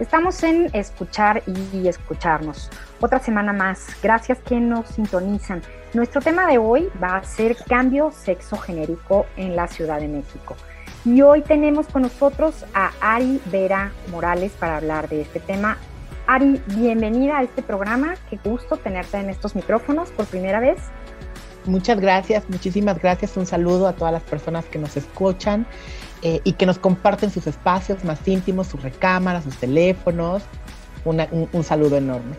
Estamos en Escuchar y Escucharnos. Otra semana más. Gracias que nos sintonizan. Nuestro tema de hoy va a ser cambio sexo genérico en la Ciudad de México. Y hoy tenemos con nosotros a Ari Vera Morales para hablar de este tema. Ari, bienvenida a este programa. Qué gusto tenerte en estos micrófonos por primera vez. Muchas gracias, muchísimas gracias. Un saludo a todas las personas que nos escuchan eh, y que nos comparten sus espacios más íntimos, sus recámaras, sus teléfonos. un, un saludo enorme.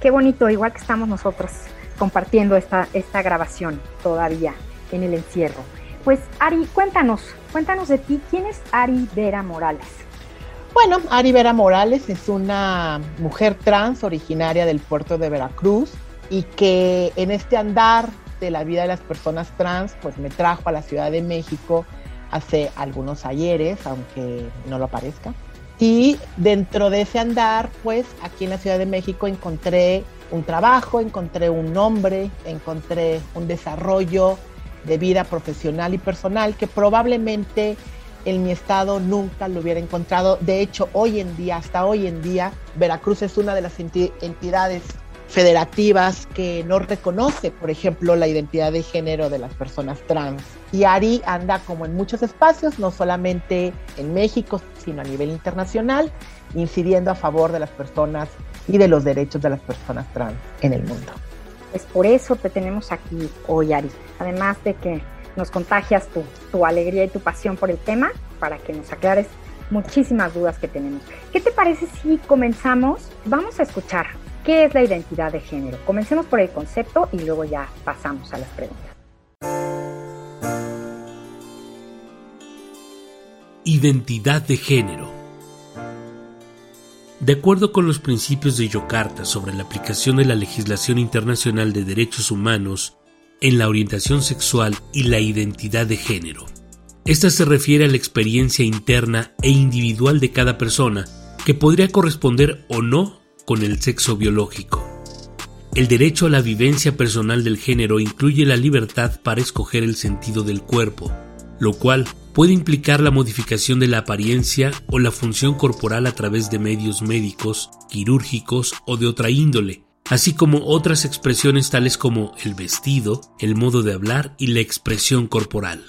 Qué bonito, igual que estamos nosotros compartiendo esta, esta grabación todavía en el encierro. Pues Ari, cuéntanos, cuéntanos de ti, ¿quién es Ari Vera Morales? Bueno, Ari Vera Morales es una mujer trans originaria del puerto de Veracruz y que en este andar de la vida de las personas trans, pues me trajo a la Ciudad de México hace algunos ayeres, aunque no lo parezca. Y dentro de ese andar, pues aquí en la Ciudad de México encontré un trabajo, encontré un nombre, encontré un desarrollo de vida profesional y personal que probablemente en mi estado nunca lo hubiera encontrado. De hecho, hoy en día, hasta hoy en día, Veracruz es una de las entidades federativas que no reconoce, por ejemplo, la identidad de género de las personas trans. Y Ari anda como en muchos espacios, no solamente en México, sino a nivel internacional, incidiendo a favor de las personas y de los derechos de las personas trans en el mundo. Es por eso te tenemos aquí hoy, Ari. Además de que nos contagias tu, tu alegría y tu pasión por el tema, para que nos aclares muchísimas dudas que tenemos. ¿Qué te parece si comenzamos? Vamos a escuchar qué es la identidad de género. Comencemos por el concepto y luego ya pasamos a las preguntas. Identidad de género de acuerdo con los principios de Yokarta sobre la aplicación de la legislación internacional de derechos humanos en la orientación sexual y la identidad de género. Esta se refiere a la experiencia interna e individual de cada persona que podría corresponder o no con el sexo biológico. El derecho a la vivencia personal del género incluye la libertad para escoger el sentido del cuerpo, lo cual puede implicar la modificación de la apariencia o la función corporal a través de medios médicos, quirúrgicos o de otra índole, así como otras expresiones tales como el vestido, el modo de hablar y la expresión corporal.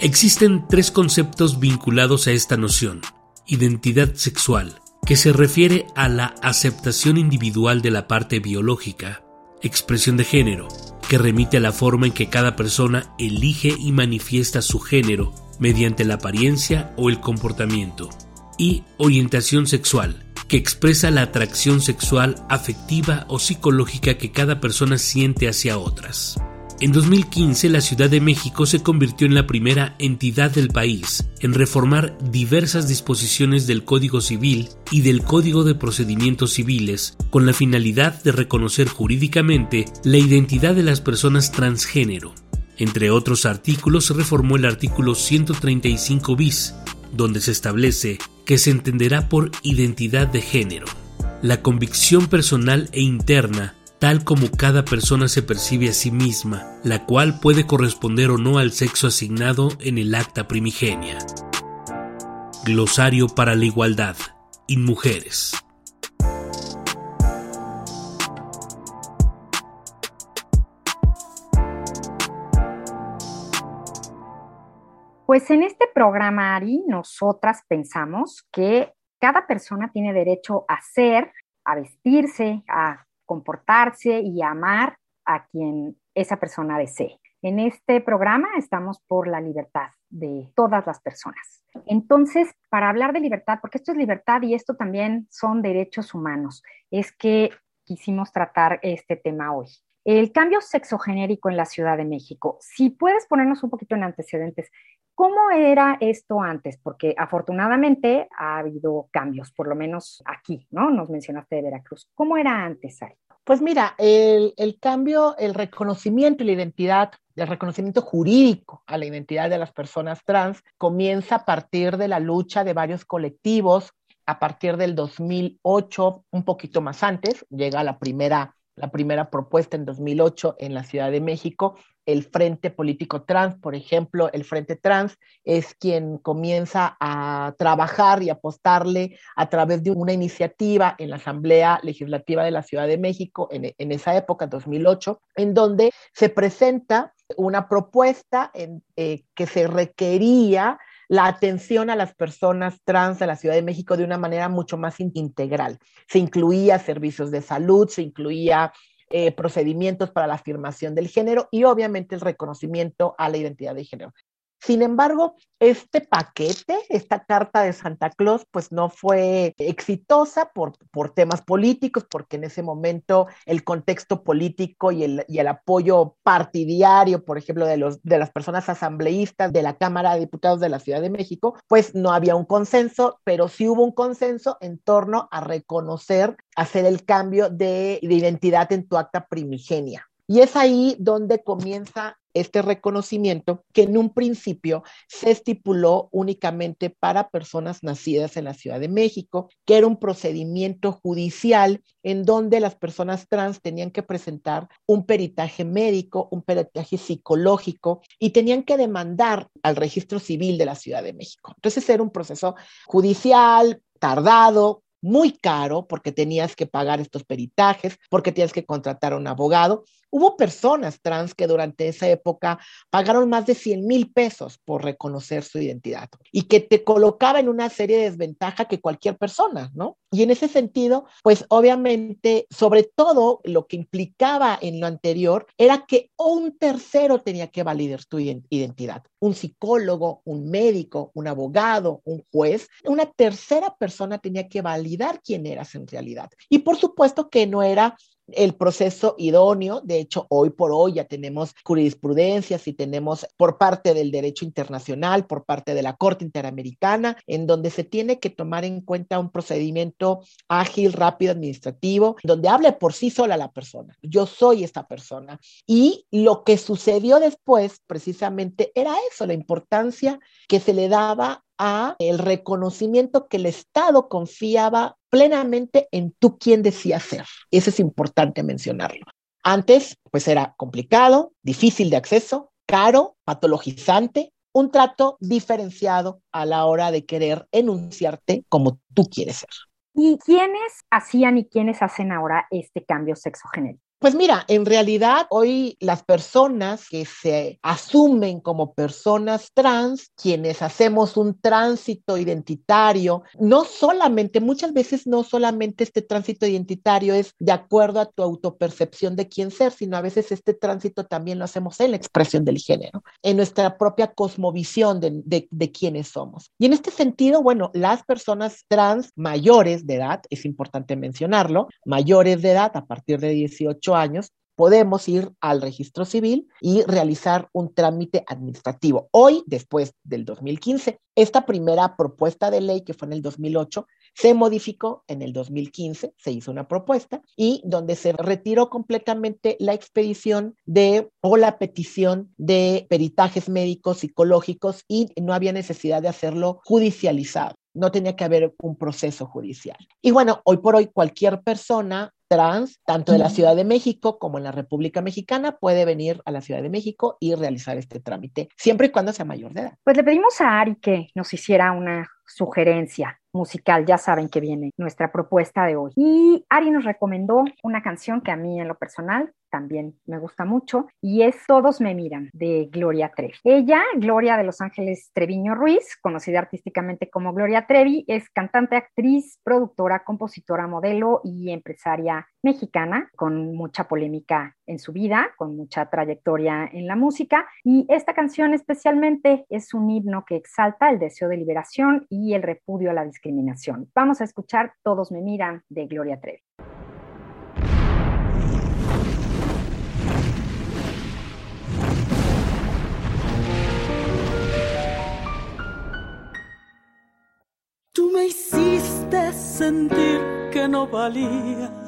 Existen tres conceptos vinculados a esta noción. Identidad sexual, que se refiere a la aceptación individual de la parte biológica. Expresión de género, que remite a la forma en que cada persona elige y manifiesta su género mediante la apariencia o el comportamiento, y orientación sexual, que expresa la atracción sexual, afectiva o psicológica que cada persona siente hacia otras. En 2015, la Ciudad de México se convirtió en la primera entidad del país en reformar diversas disposiciones del Código Civil y del Código de Procedimientos Civiles con la finalidad de reconocer jurídicamente la identidad de las personas transgénero. Entre otros artículos se reformó el artículo 135 bis, donde se establece que se entenderá por identidad de género la convicción personal e interna tal como cada persona se percibe a sí misma, la cual puede corresponder o no al sexo asignado en el acta primigenia. Glosario para la igualdad. mujeres. Pues en este programa, Ari, nosotras pensamos que cada persona tiene derecho a ser, a vestirse, a comportarse y amar a quien esa persona desee. En este programa estamos por la libertad de todas las personas. Entonces, para hablar de libertad, porque esto es libertad y esto también son derechos humanos, es que quisimos tratar este tema hoy. El cambio sexogenérico en la Ciudad de México. Si puedes ponernos un poquito en antecedentes, ¿cómo era esto antes? Porque afortunadamente ha habido cambios, por lo menos aquí, ¿no? Nos mencionaste de Veracruz. ¿Cómo era antes ahí? Pues mira, el, el, cambio, el reconocimiento y la identidad, el reconocimiento jurídico a la identidad de las personas trans comienza a partir de la lucha de varios colectivos. A partir del 2008, un poquito más antes, llega la primera la primera propuesta en 2008 en la Ciudad de México. El Frente Político Trans, por ejemplo, el Frente Trans es quien comienza a trabajar y apostarle a través de una iniciativa en la Asamblea Legislativa de la Ciudad de México en, en esa época, 2008, en donde se presenta una propuesta en, eh, que se requería la atención a las personas trans de la Ciudad de México de una manera mucho más integral. Se incluía servicios de salud, se incluía eh, procedimientos para la afirmación del género y obviamente el reconocimiento a la identidad de género. Sin embargo, este paquete, esta carta de Santa Claus, pues no fue exitosa por, por temas políticos, porque en ese momento el contexto político y el, el apoyo partidario, por ejemplo, de, los, de las personas asambleístas de la Cámara de Diputados de la Ciudad de México, pues no había un consenso, pero sí hubo un consenso en torno a reconocer, hacer el cambio de, de identidad en tu acta primigenia. Y es ahí donde comienza este reconocimiento que en un principio se estipuló únicamente para personas nacidas en la Ciudad de México, que era un procedimiento judicial en donde las personas trans tenían que presentar un peritaje médico, un peritaje psicológico y tenían que demandar al registro civil de la Ciudad de México. Entonces era un proceso judicial, tardado, muy caro porque tenías que pagar estos peritajes, porque tienes que contratar a un abogado. Hubo personas trans que durante esa época pagaron más de 100 mil pesos por reconocer su identidad y que te colocaba en una serie de desventaja que cualquier persona, ¿no? Y en ese sentido, pues obviamente, sobre todo lo que implicaba en lo anterior era que un tercero tenía que validar tu identidad, un psicólogo, un médico, un abogado, un juez, una tercera persona tenía que validar quién eras en realidad. Y por supuesto que no era el proceso idóneo. De hecho, hoy por hoy ya tenemos jurisprudencias y tenemos por parte del derecho internacional, por parte de la Corte Interamericana, en donde se tiene que tomar en cuenta un procedimiento ágil, rápido, administrativo, donde hable por sí sola la persona. Yo soy esta persona. Y lo que sucedió después, precisamente, era eso, la importancia que se le daba a el reconocimiento que el Estado confiaba plenamente en tú quién decía ser. Eso es importante mencionarlo. Antes, pues era complicado, difícil de acceso, caro, patologizante, un trato diferenciado a la hora de querer enunciarte como tú quieres ser. ¿Y quiénes hacían y quiénes hacen ahora este cambio sexogenérico? Pues mira, en realidad hoy las personas que se asumen como personas trans, quienes hacemos un tránsito identitario, no solamente, muchas veces no solamente este tránsito identitario es de acuerdo a tu autopercepción de quién ser, sino a veces este tránsito también lo hacemos en la expresión del género, en nuestra propia cosmovisión de, de, quiénes somos. Y en este sentido, bueno, las personas trans mayores de edad, es importante mencionarlo, mayores de edad a partir de 18 años, podemos ir al registro civil y realizar un trámite administrativo. Hoy, después del 2015, esta primera propuesta de ley que fue en el 2008 se modificó en el 2015, se hizo una propuesta y donde se retiró completamente la expedición de o la petición de peritajes médicos, psicológicos y no había necesidad de hacerlo judicializado no tenía que haber un proceso judicial. Y bueno, hoy por hoy cualquier persona trans, tanto de la Ciudad de México como en la República Mexicana, puede venir a la Ciudad de México y realizar este trámite, siempre y cuando sea mayor de edad. Pues le pedimos a Ari que nos hiciera una sugerencia musical, ya saben que viene nuestra propuesta de hoy. Y Ari nos recomendó una canción que a mí en lo personal también me gusta mucho, y es Todos me miran, de Gloria Trevi. Ella, Gloria de Los Ángeles Treviño Ruiz, conocida artísticamente como Gloria Trevi, es cantante, actriz, productora, compositora, modelo y empresaria mexicana, con mucha polémica en su vida, con mucha trayectoria en la música, y esta canción especialmente es un himno que exalta el deseo de liberación y el repudio a la discriminación. Vamos a escuchar Todos me miran de Gloria Trevi. Tú me hiciste sentir que no valía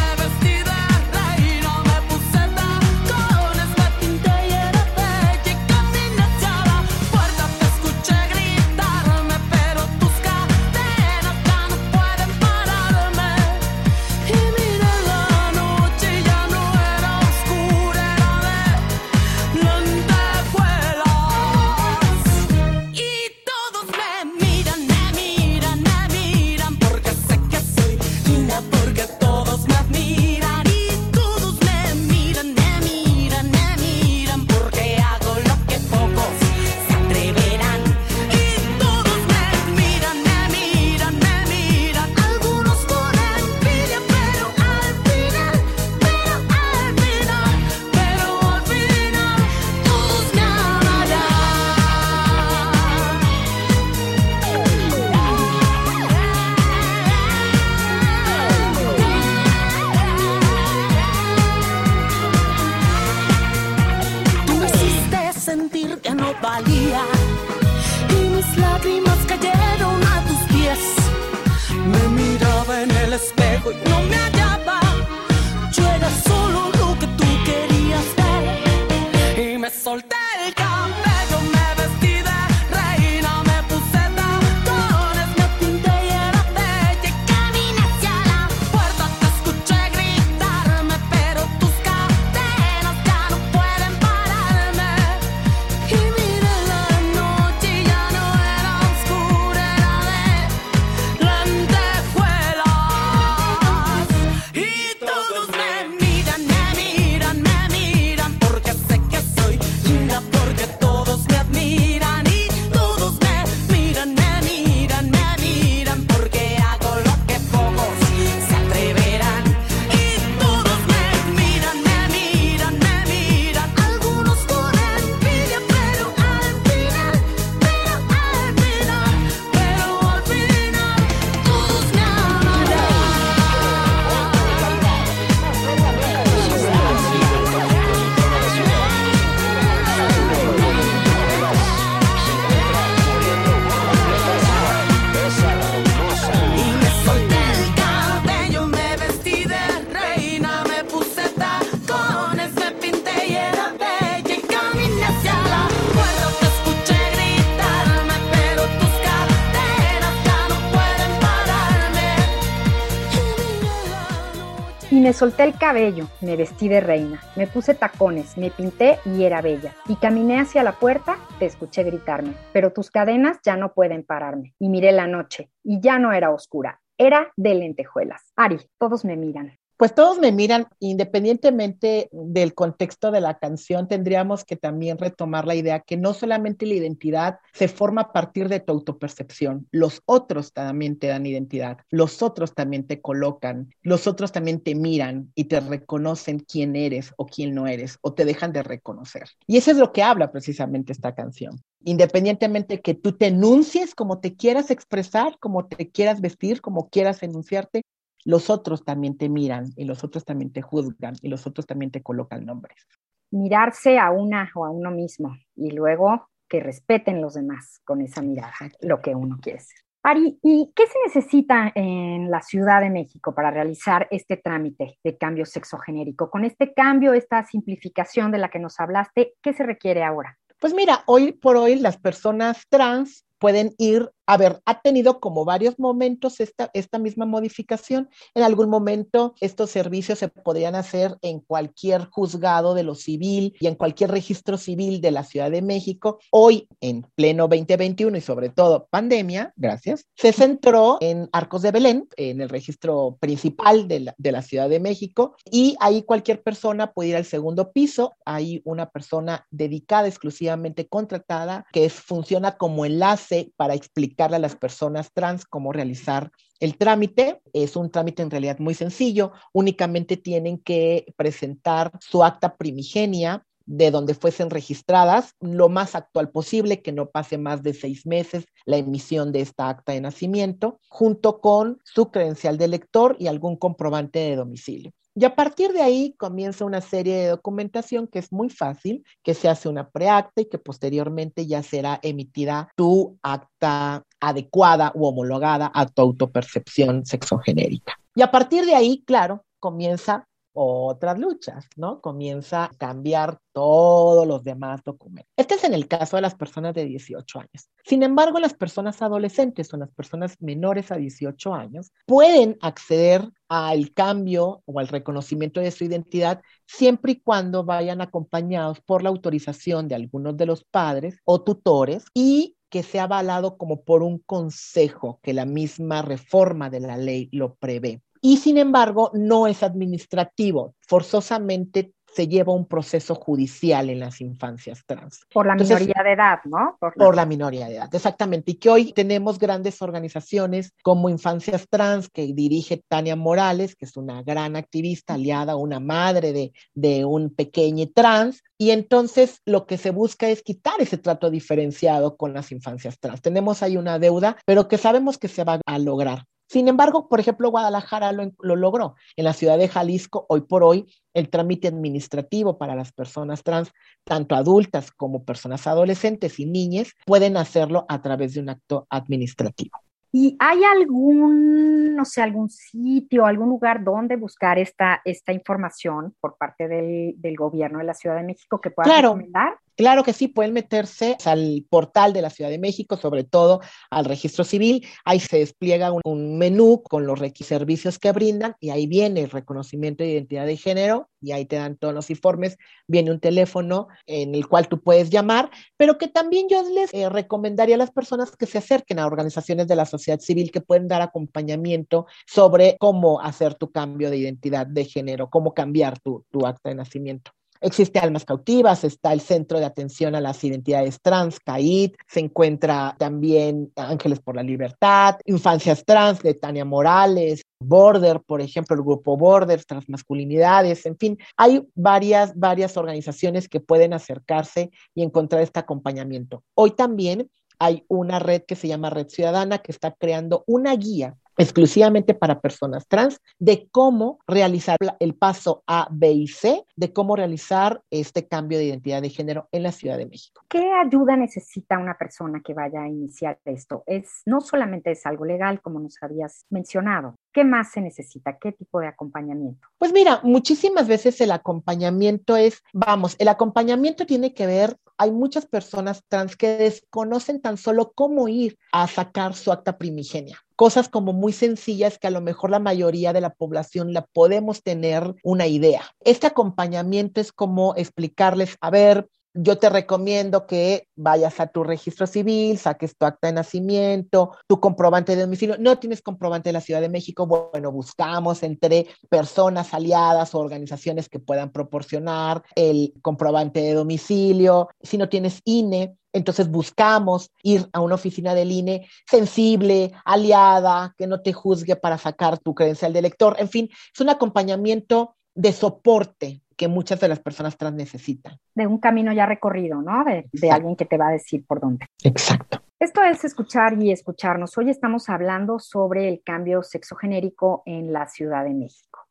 me solté el cabello, me vestí de reina, me puse tacones, me pinté y era bella. Y caminé hacia la puerta, te escuché gritarme, pero tus cadenas ya no pueden pararme. Y miré la noche, y ya no era oscura, era de lentejuelas. Ari, todos me miran pues todos me miran, independientemente del contexto de la canción, tendríamos que también retomar la idea que no solamente la identidad se forma a partir de tu autopercepción, los otros también te dan identidad, los otros también te colocan, los otros también te miran y te reconocen quién eres o quién no eres, o te dejan de reconocer. Y eso es lo que habla precisamente esta canción independientemente que tú te enuncies como te quieras expresar, como te quieras vestir, como quieras enunciarte, los otros también te miran y los otros también te juzgan y los otros también te colocan nombres. Mirarse a una o a uno mismo y luego que respeten los demás con esa mirada, lo que uno quiere ser. Ari, ¿y qué se necesita en la Ciudad de México para realizar este trámite de cambio sexogenérico? Con este cambio, esta simplificación de la que nos hablaste, ¿qué se requiere ahora? Pues mira, hoy por hoy las personas trans pueden ir a ver, ha tenido como varios momentos esta, esta misma modificación. En algún momento estos servicios se podrían hacer en cualquier juzgado de lo civil y en cualquier registro civil de la Ciudad de México. Hoy, en pleno 2021 y sobre todo pandemia, gracias, se centró en Arcos de Belén, en el registro principal de la, de la Ciudad de México, y ahí cualquier persona puede ir al segundo piso. Hay una persona dedicada exclusivamente contratada que funciona como enlace para a las personas trans cómo realizar el trámite. Es un trámite en realidad muy sencillo, únicamente tienen que presentar su acta primigenia de donde fuesen registradas, lo más actual posible, que no pase más de seis meses la emisión de esta acta de nacimiento, junto con su credencial de lector y algún comprobante de domicilio. Y a partir de ahí comienza una serie de documentación que es muy fácil, que se hace una preacta y que posteriormente ya será emitida tu acta adecuada u homologada a tu autopercepción sexogenérica. Y a partir de ahí, claro, comienza otras luchas, ¿no? Comienza a cambiar todos los demás documentos. Este es en el caso de las personas de 18 años. Sin embargo, las personas adolescentes o las personas menores a 18 años pueden acceder al cambio o al reconocimiento de su identidad siempre y cuando vayan acompañados por la autorización de algunos de los padres o tutores y que sea avalado como por un consejo que la misma reforma de la ley lo prevé y sin embargo no es administrativo. Forzosamente se lleva un proceso judicial en las infancias trans. Por la minoría de edad, ¿no? Por la... por la... minoría de edad, exactamente. Y que hoy tenemos grandes organizaciones como Infancias Trans, que dirige Tania Morales, que es una gran activista, aliada, una madre de, de un pequeño trans. Y entonces lo que se busca es quitar ese trato diferenciado con las infancias trans. Tenemos ahí una deuda, pero que sabemos que se va a lograr. Sin embargo, por ejemplo, Guadalajara lo, lo, logró. En la ciudad de Jalisco, hoy por hoy, el trámite administrativo para las personas trans, tanto adultas como personas adolescentes y niñas, pueden hacerlo a través de un acto administrativo. ¿Y hay algún, no sé, algún sitio, algún lugar donde buscar esta, esta información por parte del, del gobierno de la Ciudad de México que pueda claro. recomendar? Claro que sí, pueden meterse al portal de la Ciudad de México, sobre todo al registro civil. Ahí se despliega un, menú con los servicios que brindan y ahí viene el reconocimiento de identidad de género y ahí te dan todos los informes. Viene un teléfono en el cual tú puedes llamar, pero que también yo les eh, recomendaría a las personas que se acerquen a organizaciones de la sociedad civil que pueden dar acompañamiento sobre cómo hacer tu cambio de identidad de género, cómo cambiar tu acta de nacimiento. Existe Almas Cautivas, está el Centro de Atención a las Identidades Trans, CAID, se encuentra también Ángeles por la Libertad, Infancias Trans de Tania Morales, Border, por ejemplo, el grupo Border, Transmasculinidades, en fin, hay varias, varias organizaciones que pueden acercarse y encontrar este acompañamiento. Hoy también hay una red que se llama Red Ciudadana que está creando una guía exclusivamente para personas trans, de cómo realizar el paso A, B y C, de cómo realizar este cambio de identidad de género en la Ciudad de México. ¿Qué ayuda necesita una persona que vaya a iniciar esto? Es no solamente es algo legal, como nos habías mencionado. ¿Qué más se necesita? ¿Qué tipo de acompañamiento? Pues mira, muchísimas veces el acompañamiento es, vamos, el acompañamiento tiene que ver hay muchas personas trans que desconocen tan solo cómo ir a sacar su acta primigenia. Cosas como muy sencillas que a lo mejor la mayoría de la población la podemos tener una idea. Este acompañamiento es como explicarles, a ver, yo te recomiendo que vayas a tu registro civil, saques tu acta de nacimiento, tu comprobante de domicilio. No tienes comprobante de la Ciudad de México, bueno, buscamos entre personas aliadas o organizaciones que puedan proporcionar el comprobante de domicilio. Si no tienes INE, entonces buscamos ir a una oficina del INE sensible, aliada, que no te juzgue para sacar tu credencial de elector. En fin, es un acompañamiento de soporte que muchas de las personas trans necesitan. De un camino ya recorrido, ¿no? De, de, alguien que te va a decir por dónde. Exacto. Esto es escuchar y escucharnos. Hoy estamos hablando sobre el cambio sexogenérico en la Ciudad de México.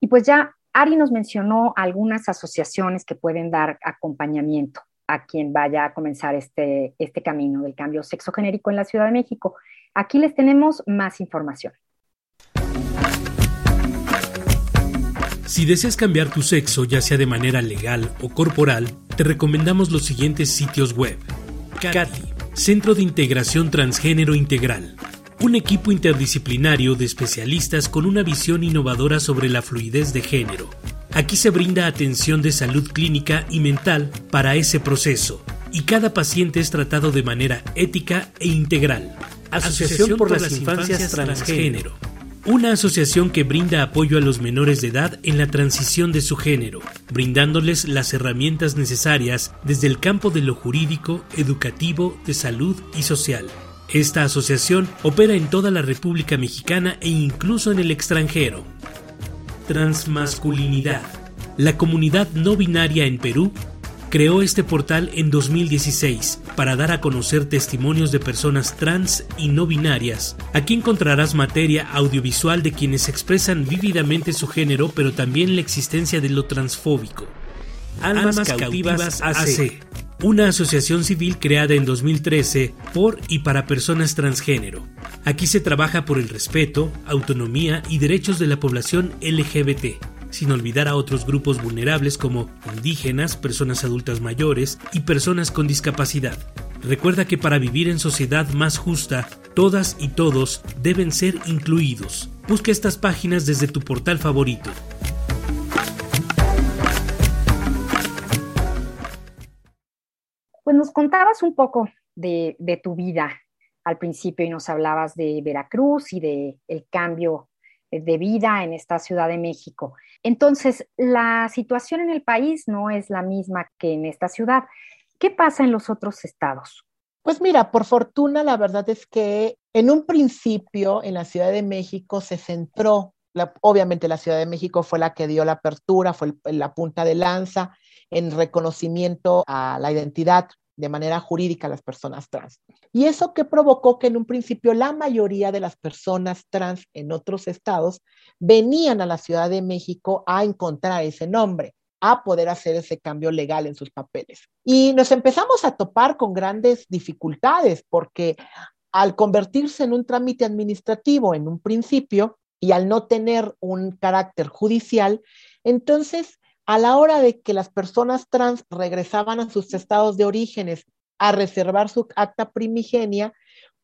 Y pues ya Ari nos mencionó algunas asociaciones que pueden dar acompañamiento a quien vaya a comenzar este, este camino del cambio sexogenérico en la Ciudad de México. Aquí les tenemos más información. Si deseas cambiar tu sexo, ya sea de manera legal o corporal, te recomendamos los siguientes sitios web. Cathy, Centro de Integración Transgénero Integral. Un equipo interdisciplinario de especialistas con una visión innovadora sobre la fluidez de género. Aquí se brinda atención de salud clínica y mental para ese proceso, y cada paciente es tratado de manera ética e integral. Asociación, por, las Infancias, Transgénero una asociación que brinda apoyo a los menores de edad en la transición de su género, brindándoles las herramientas necesarias desde el campo de lo jurídico, educativo, de salud y social. Esta asociación opera en toda la República Mexicana e incluso en el extranjero. Transmasculinidad. La comunidad no binaria en Perú creó este portal en 2016 para dar a conocer testimonios de personas trans y no binarias. Aquí encontrarás materia audiovisual de quienes expresan vívidamente su género, pero también la existencia de lo transfóbico. Almas, Cautivas, AC, una asociación civil creada en 2013 por y para personas transgénero. Aquí se trabaja por el respeto, autonomía y derechos de la población LGBT sin olvidar a otros grupos vulnerables como indígenas, personas adultas mayores y personas con discapacidad. Recuerda que para vivir en sociedad más justa, todas y todos deben ser incluidos. Busca estas páginas desde tu portal favorito. Pues nos contabas un poco de, tu vida al principio y nos hablabas de Veracruz y de cambio de vida en esta Ciudad de México. Entonces, la situación en el país no es la misma que en esta ciudad. ¿Qué pasa en los otros estados? Pues mira, por fortuna, la verdad es que en un principio en la Ciudad de México se centró, obviamente la Ciudad de México fue la que dio la apertura, fue la punta de lanza en reconocimiento a la identidad de manera jurídica a las personas trans. Y eso que provocó que en un principio la mayoría de las personas trans en otros estados venían a la Ciudad de México a encontrar ese nombre a poder hacer ese cambio legal en sus papeles. Y nos empezamos a topar con grandes dificultades porque al convertirse en un trámite administrativo en un principio y al no tener un carácter judicial, entonces a la hora de que las personas trans regresaban a sus estados de orígenes a reservar su acta primigenia,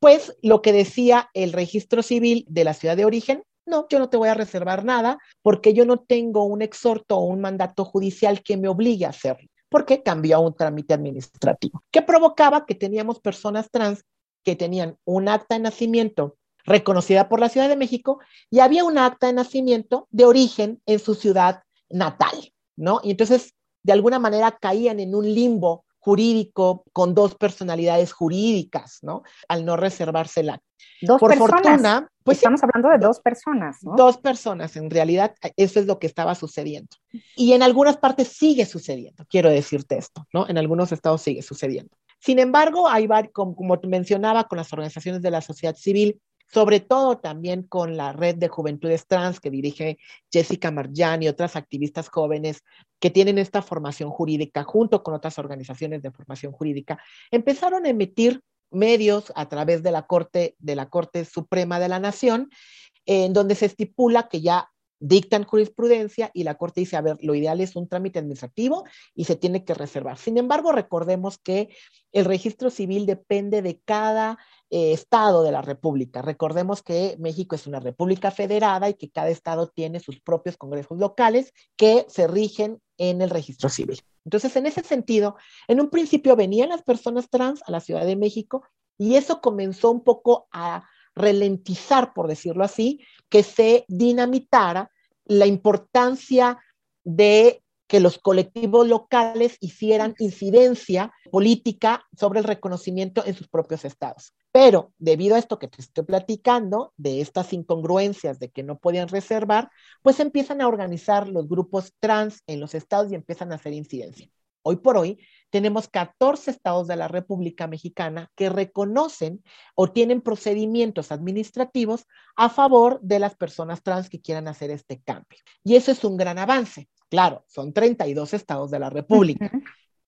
pues lo que decía el registro civil de la ciudad de origen, no, yo no te voy a reservar nada porque yo no tengo un exhorto o un mandato judicial que me obligue a hacerlo, porque cambió a un trámite administrativo, que provocaba que teníamos personas trans que tenían un acta de nacimiento reconocida por la Ciudad de México y había un acta de nacimiento de origen en su ciudad natal. ¿No? Y entonces, de alguna manera, caían en un limbo jurídico con dos personalidades jurídicas, ¿no? Al no reservársela. Dos Por fortuna, pues estamos hablando de dos personas, ¿no? Dos personas, en realidad, eso es lo que estaba sucediendo. Y en algunas partes sigue sucediendo, quiero decirte esto, ¿no? En algunos estados sigue sucediendo. Sin embargo, hay, como, como mencionaba, con las organizaciones de la sociedad civil, sobre todo también con la red de juventudes trans que dirige Jessica Marjan y otras activistas jóvenes que tienen esta formación jurídica junto con otras organizaciones de formación jurídica, empezaron a emitir medios a través de la Corte, de la Corte Suprema de la Nación, en donde se estipula que ya dictan jurisprudencia y la Corte dice, a ver, lo ideal es un trámite administrativo y se tiene que reservar. Sin embargo, recordemos que el registro civil depende de cada eh, estado de la República. Recordemos que México es una república federada y que cada estado tiene sus propios congresos locales que se rigen en el registro civil. Entonces, en ese sentido, en un principio venían las personas trans a la Ciudad de México y eso comenzó un poco a ralentizar, por decirlo así, que se dinamitara la importancia de que los colectivos locales hicieran incidencia política sobre el reconocimiento en sus propios estados. Pero debido a esto que te estoy platicando, de estas incongruencias de que no podían reservar, pues empiezan a organizar los grupos trans en los estados y empiezan a hacer incidencia. Hoy por hoy tenemos 14 estados de la República Mexicana que reconocen o tienen procedimientos administrativos a favor de las personas trans que quieran hacer este cambio. Y eso es un gran avance. Claro, son 32 estados de la República,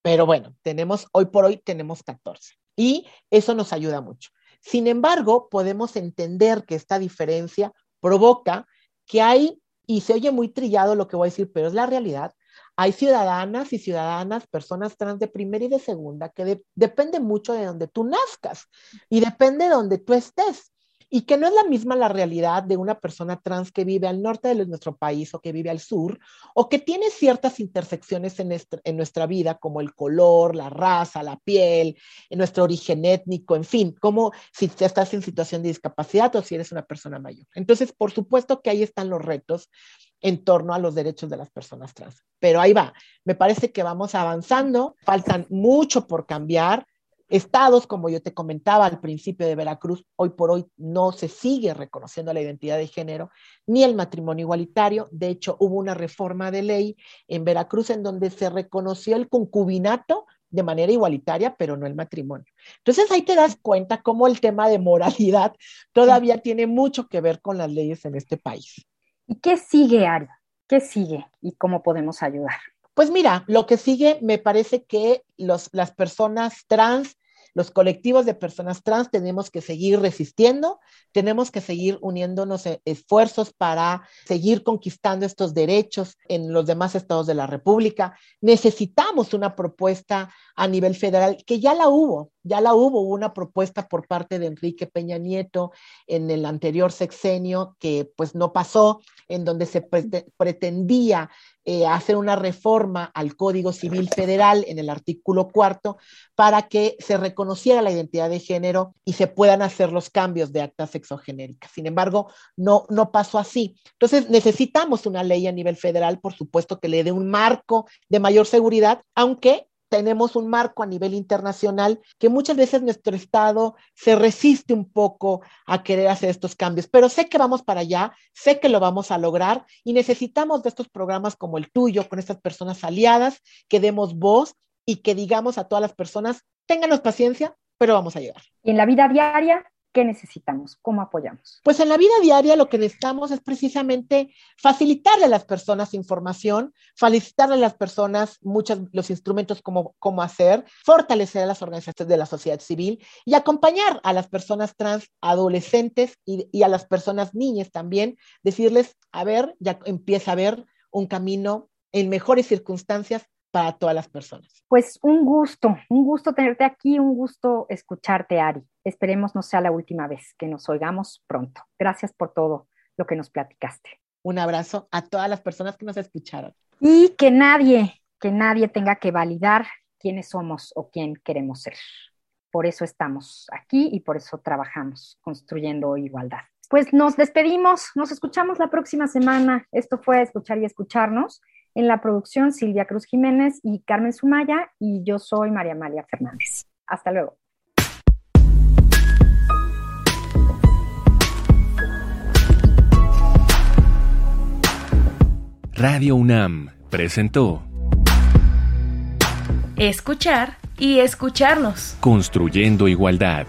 pero bueno, tenemos, hoy por hoy tenemos 14 y eso nos ayuda mucho. Sin embargo, podemos entender que esta diferencia provoca que hay, y se oye muy trillado lo que voy a decir, pero es la realidad, Hay ciudadanas y ciudadanas, personas trans de primera y de segunda, que depende mucho de donde tú nazcas y depende de donde tú estés y que no es la misma la realidad de una persona trans que vive al norte de nuestro país o que vive al sur, o que tiene ciertas intersecciones en, nuestra vida, como el color, la raza, la piel, en nuestro origen étnico, en fin, como si estás en situación de discapacidad o si eres una persona mayor. Entonces, por supuesto que ahí están los retos en torno a los derechos de las personas trans. Pero ahí va, me parece que vamos avanzando, faltan mucho por cambiar, Estados, como yo te comentaba al principio de Veracruz, hoy por hoy no se sigue reconociendo la identidad de género ni el matrimonio igualitario. De hecho, hubo una reforma de ley en Veracruz en donde se reconoció el concubinato de manera igualitaria, pero no el matrimonio. Entonces ahí te das cuenta cómo el tema de moralidad todavía tiene mucho que ver con las leyes en este país. ¿Y qué sigue, Ari? ¿Qué sigue y cómo podemos ayudar? Pues mira, lo que sigue me parece que los, las personas trans, los colectivos de personas trans tenemos que seguir resistiendo, tenemos que seguir uniéndonos e, esfuerzos para seguir conquistando estos derechos en los demás estados de la República. Necesitamos una propuesta a nivel federal, que ya la hubo, ya la hubo, una propuesta por parte de Enrique Peña Nieto en el anterior sexenio que pues no pasó, en donde se pretendía eh, hacer una reforma al Código Civil Federal en el artículo cuarto para que se reconociera la identidad de género y se puedan hacer los cambios de actas sexogenéricas. Sin embargo, no, no pasó así. Entonces, necesitamos una ley a nivel federal, por supuesto, que le dé un marco de mayor seguridad, aunque tenemos un marco a nivel internacional que muchas veces nuestro Estado se resiste un poco a querer hacer estos cambios, pero sé que vamos para allá, sé que lo vamos a lograr y necesitamos de estos programas como el tuyo, con estas personas aliadas, que demos voz y que digamos a todas las personas, ténganos paciencia, pero vamos a llegar. En la vida diaria, ¿Qué necesitamos? ¿Cómo apoyamos? Pues en la vida diaria lo que necesitamos es precisamente facilitarle a las personas información, facilitarle a las personas muchos los instrumentos como cómo hacer, fortalecer a las organizaciones de la sociedad civil y acompañar a las personas trans, adolescentes y, y a las personas niñas también, decirles, a ver, ya empieza a haber un camino en mejores circunstancias para todas las personas. Pues un gusto, un gusto tenerte aquí, un gusto escucharte, Ari. Esperemos no sea la última vez, que nos oigamos pronto. Gracias por todo lo que nos platicaste. Un abrazo a todas las personas que nos escucharon. Y que nadie, que nadie tenga que validar quiénes somos o quién queremos ser. Por eso estamos aquí y por eso trabajamos construyendo igualdad. Pues nos despedimos, nos escuchamos la próxima semana. Esto fue Escuchar y Escucharnos. En la producción, Silvia Cruz Jiménez y Carmen Sumaya, y yo soy María Amalia Fernández. Hasta luego. Radio UNAM presentó Escuchar y escucharnos. Construyendo igualdad.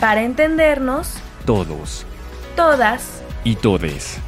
Para entendernos, Todos todas y todes.